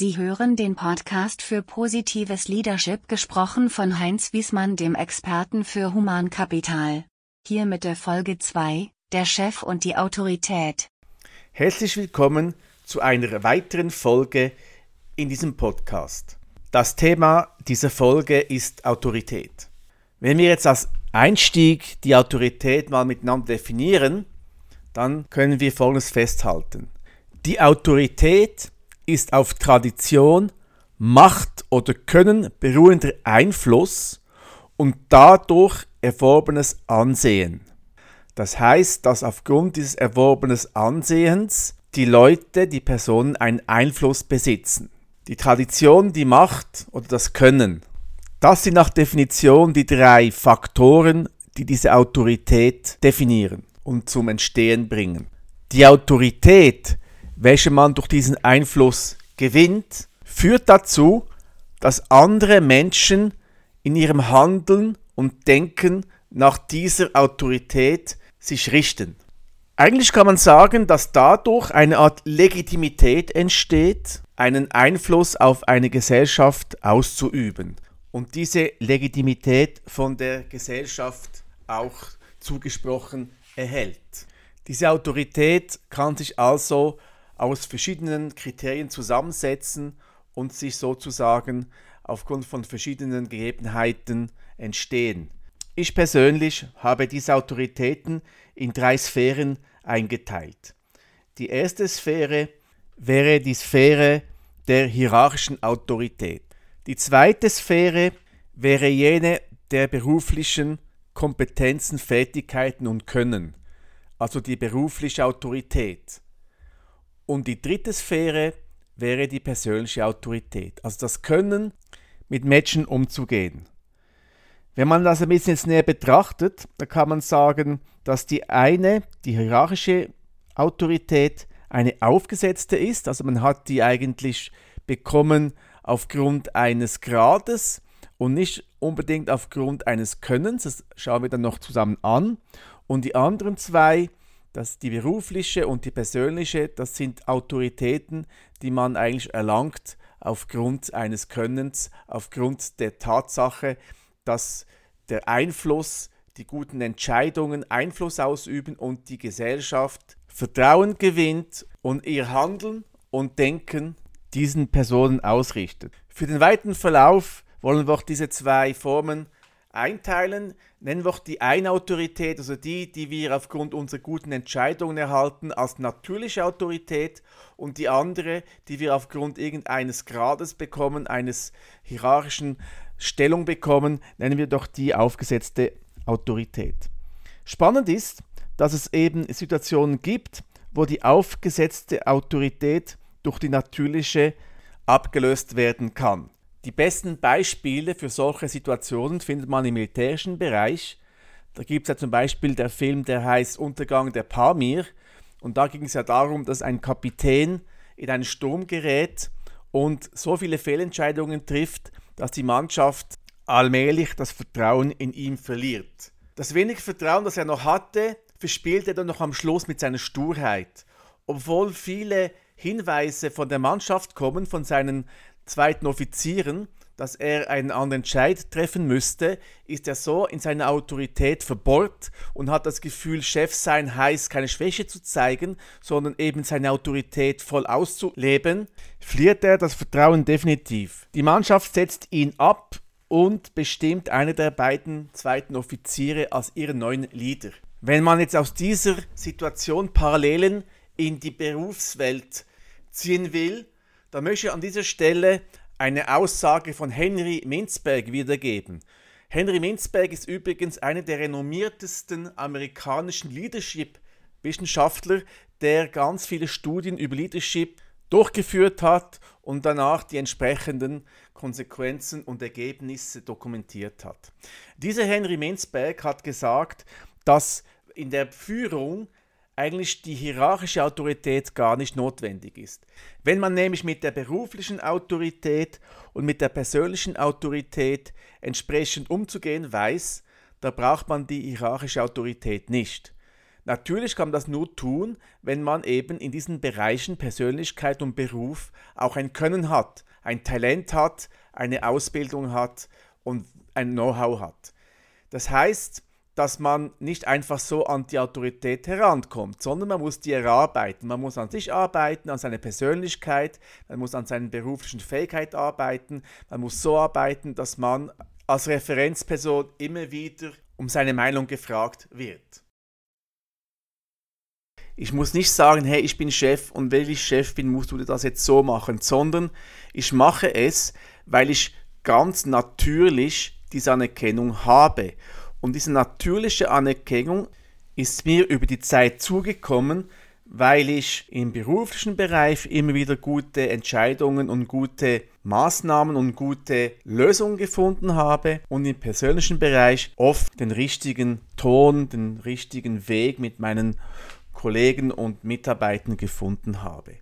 Sie hören den Podcast für positives Leadership gesprochen von Heinz Wiesmann, dem Experten für Humankapital. Hier mit der Folge 2, der Chef und die Autorität. Herzlich willkommen zu einer weiteren Folge in diesem Podcast. Das Thema dieser Folge ist Autorität. Wenn wir jetzt als Einstieg die Autorität mal miteinander definieren, dann können wir Folgendes festhalten. Die Autorität ist auf Tradition, Macht oder Können beruhender Einfluss und dadurch erworbenes Ansehen. Das heißt, dass aufgrund dieses erworbenen Ansehens die Leute, die Personen einen Einfluss besitzen. Die Tradition, die Macht oder das Können. Das sind nach Definition die drei Faktoren, die diese Autorität definieren und zum Entstehen bringen. Die Autorität welche man durch diesen Einfluss gewinnt, führt dazu, dass andere Menschen in ihrem Handeln und Denken nach dieser Autorität sich richten. Eigentlich kann man sagen, dass dadurch eine Art Legitimität entsteht, einen Einfluss auf eine Gesellschaft auszuüben und diese Legitimität von der Gesellschaft auch zugesprochen erhält. Diese Autorität kann sich also aus verschiedenen Kriterien zusammensetzen und sich sozusagen aufgrund von verschiedenen Gegebenheiten entstehen. Ich persönlich habe diese Autoritäten in drei Sphären eingeteilt. Die erste Sphäre wäre die Sphäre der hierarchischen Autorität. Die zweite Sphäre wäre jene der beruflichen Kompetenzen, Fertigkeiten und Können, also die berufliche Autorität. Und die dritte Sphäre wäre die persönliche Autorität, also das Können, mit Menschen umzugehen. Wenn man das ein bisschen näher betrachtet, dann kann man sagen, dass die eine, die hierarchische Autorität, eine aufgesetzte ist, also man hat die eigentlich bekommen aufgrund eines Grades und nicht unbedingt aufgrund eines Könnens, das schauen wir dann noch zusammen an. Und die anderen zwei dass die berufliche und die persönliche, das sind Autoritäten, die man eigentlich erlangt aufgrund eines Könnens, aufgrund der Tatsache, dass der Einfluss, die guten Entscheidungen Einfluss ausüben und die Gesellschaft Vertrauen gewinnt und ihr Handeln und Denken diesen Personen ausrichtet. Für den weiteren Verlauf wollen wir auch diese zwei Formen einteilen. Nennen wir die eine Autorität, also die, die wir aufgrund unserer guten Entscheidungen erhalten, als natürliche Autorität und die andere, die wir aufgrund irgendeines Grades bekommen, eines hierarchischen Stellung bekommen, nennen wir doch die aufgesetzte Autorität. Spannend ist, dass es eben Situationen gibt, wo die aufgesetzte Autorität durch die natürliche abgelöst werden kann. Die besten Beispiele für solche Situationen findet man im militärischen Bereich. Da gibt es ja zum Beispiel der Film, der heißt Untergang der Pamir. Und da ging es ja darum, dass ein Kapitän in einen Sturm gerät und so viele Fehlentscheidungen trifft, dass die Mannschaft allmählich das Vertrauen in ihm verliert. Das wenig Vertrauen, das er noch hatte, verspielt er dann noch am Schluss mit seiner Sturheit. Obwohl viele Hinweise von der Mannschaft kommen, von seinen zweiten Offizieren, dass er einen anderen Entscheid treffen müsste, ist er so in seiner Autorität verbohrt und hat das Gefühl, Chef sein heißt, keine Schwäche zu zeigen, sondern eben seine Autorität voll auszuleben, verliert er das Vertrauen definitiv. Die Mannschaft setzt ihn ab und bestimmt einer der beiden zweiten Offiziere als ihren neuen Leader. Wenn man jetzt aus dieser Situation Parallelen in die Berufswelt ziehen will, da möchte ich an dieser Stelle eine Aussage von Henry Mintzberg wiedergeben. Henry Mintzberg ist übrigens einer der renommiertesten amerikanischen Leadership-Wissenschaftler, der ganz viele Studien über Leadership durchgeführt hat und danach die entsprechenden Konsequenzen und Ergebnisse dokumentiert hat. Dieser Henry Mintzberg hat gesagt, dass in der Führung eigentlich die hierarchische Autorität gar nicht notwendig ist. Wenn man nämlich mit der beruflichen Autorität und mit der persönlichen Autorität entsprechend umzugehen weiß, da braucht man die hierarchische Autorität nicht. Natürlich kann man das nur tun, wenn man eben in diesen Bereichen Persönlichkeit und Beruf auch ein Können hat, ein Talent hat, eine Ausbildung hat und ein Know-how hat. Das heißt, dass man nicht einfach so an die Autorität herankommt, sondern man muss die erarbeiten. Man muss an sich arbeiten, an seiner Persönlichkeit, man muss an seinen beruflichen Fähigkeiten arbeiten, man muss so arbeiten, dass man als Referenzperson immer wieder um seine Meinung gefragt wird. Ich muss nicht sagen, hey, ich bin Chef und weil ich Chef bin, musst du das jetzt so machen, sondern ich mache es, weil ich ganz natürlich diese Anerkennung habe. Und diese natürliche Anerkennung ist mir über die Zeit zugekommen, weil ich im beruflichen Bereich immer wieder gute Entscheidungen und gute Maßnahmen und gute Lösungen gefunden habe und im persönlichen Bereich oft den richtigen Ton, den richtigen Weg mit meinen Kollegen und Mitarbeitern gefunden habe.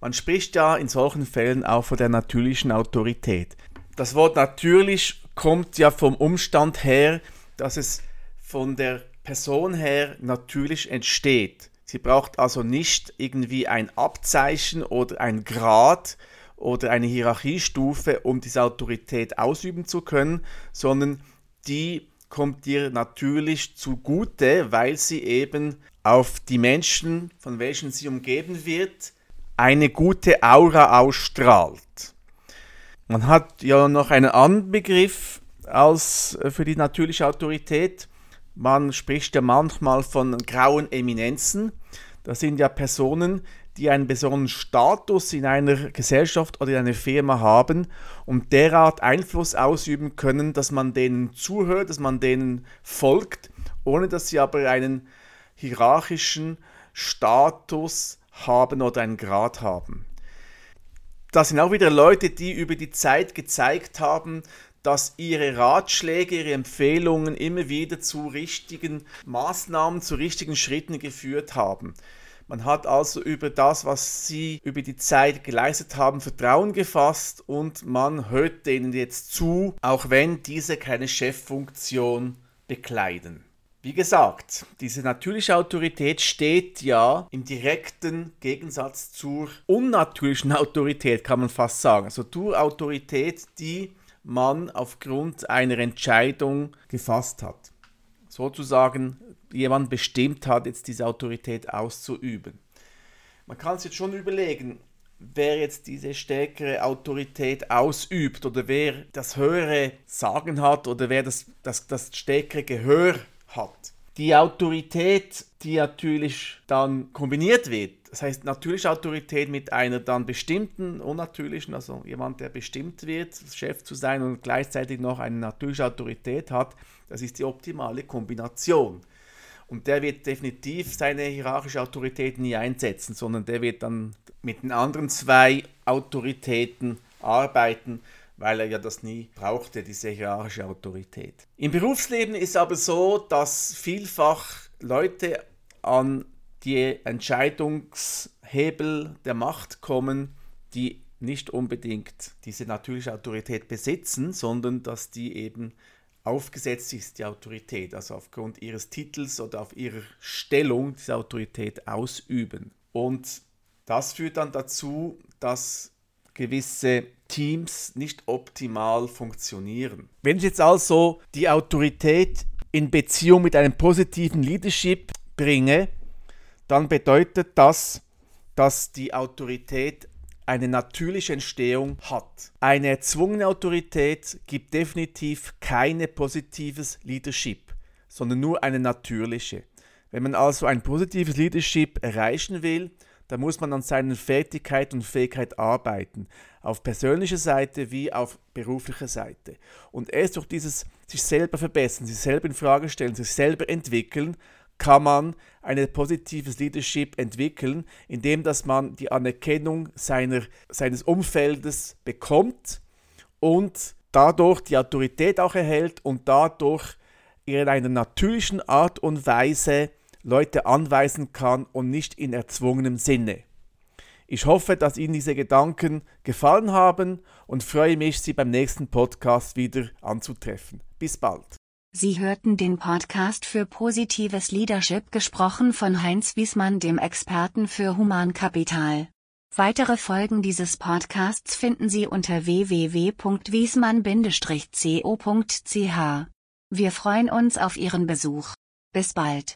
Man spricht ja in solchen Fällen auch von der natürlichen Autorität. Das Wort natürlich kommt ja vom Umstand her, dass es von der Person her natürlich entsteht. Sie braucht also nicht irgendwie ein Abzeichen oder ein Grad oder eine Hierarchiestufe, um diese Autorität ausüben zu können, sondern die kommt dir natürlich zugute, weil sie eben auf die Menschen, von welchen sie umgeben wird, eine gute Aura ausstrahlt. Man hat ja noch einen anderen Begriff als äh, für die natürliche Autorität. Man spricht ja manchmal von grauen Eminenzen. Das sind ja Personen, die einen besonderen Status in einer Gesellschaft oder in einer Firma haben und derart Einfluss ausüben können, dass man denen zuhört, dass man denen folgt, ohne dass sie aber einen hierarchischen Status haben oder einen Grad haben. Das sind auch wieder Leute, die über die Zeit gezeigt haben, dass ihre Ratschläge, ihre Empfehlungen immer wieder zu richtigen Maßnahmen, zu richtigen Schritten geführt haben. Man hat also über das, was sie über die Zeit geleistet haben, Vertrauen gefasst und man hört denen jetzt zu, auch wenn diese keine Cheffunktion bekleiden. Wie gesagt, diese natürliche Autorität steht ja im direkten Gegensatz zur unnatürlichen Autorität, kann man fast sagen. Also zur Autorität, die man aufgrund einer Entscheidung gefasst hat. Sozusagen jemand bestimmt hat, jetzt diese Autorität auszuüben. Man kann sich jetzt schon überlegen, wer jetzt diese stärkere Autorität ausübt oder wer das höhere Sagen hat oder wer das, das, das stärkere Gehör hat. Die Autorität, die natürlich dann kombiniert wird, das heißt, natürliche Autorität mit einer dann bestimmten, unnatürlichen, also jemand, der bestimmt wird, Chef zu sein und gleichzeitig noch eine natürliche Autorität hat, das ist die optimale Kombination. Und der wird definitiv seine hierarchische Autorität nie einsetzen, sondern der wird dann mit den anderen zwei Autoritäten arbeiten, weil er ja das nie brauchte, diese hierarchische Autorität. Im Berufsleben ist aber so, dass vielfach Leute an die Entscheidungshebel der Macht kommen, die nicht unbedingt diese natürliche Autorität besitzen, sondern dass die eben aufgesetzt ist, die Autorität, also aufgrund ihres Titels oder auf ihrer Stellung diese Autorität ausüben. Und das führt dann dazu, dass gewisse Teams nicht optimal funktionieren. Wenn ich jetzt also die Autorität in Beziehung mit einem positiven Leadership bringe, dann bedeutet das, dass die Autorität eine natürliche Entstehung hat. Eine erzwungene Autorität gibt definitiv keine positives Leadership, sondern nur eine natürliche. Wenn man also ein positives Leadership erreichen will, dann muss man an seinen Fertigkeit und Fähigkeit arbeiten, auf persönlicher Seite wie auf beruflicher Seite. Und erst durch dieses sich selber verbessern, sich selber in Frage stellen, sich selber entwickeln, kann man ein positives Leadership entwickeln, indem dass man die Anerkennung seiner, seines Umfeldes bekommt und dadurch die Autorität auch erhält und dadurch in einer natürlichen Art und Weise Leute anweisen kann und nicht in erzwungenem Sinne. Ich hoffe, dass Ihnen diese Gedanken gefallen haben und freue mich, Sie beim nächsten Podcast wieder anzutreffen. Bis bald. Sie hörten den Podcast für positives Leadership gesprochen von Heinz Wiesmann, dem Experten für Humankapital. Weitere Folgen dieses Podcasts finden Sie unter www.wiesmann-co.ch. Wir freuen uns auf Ihren Besuch. Bis bald.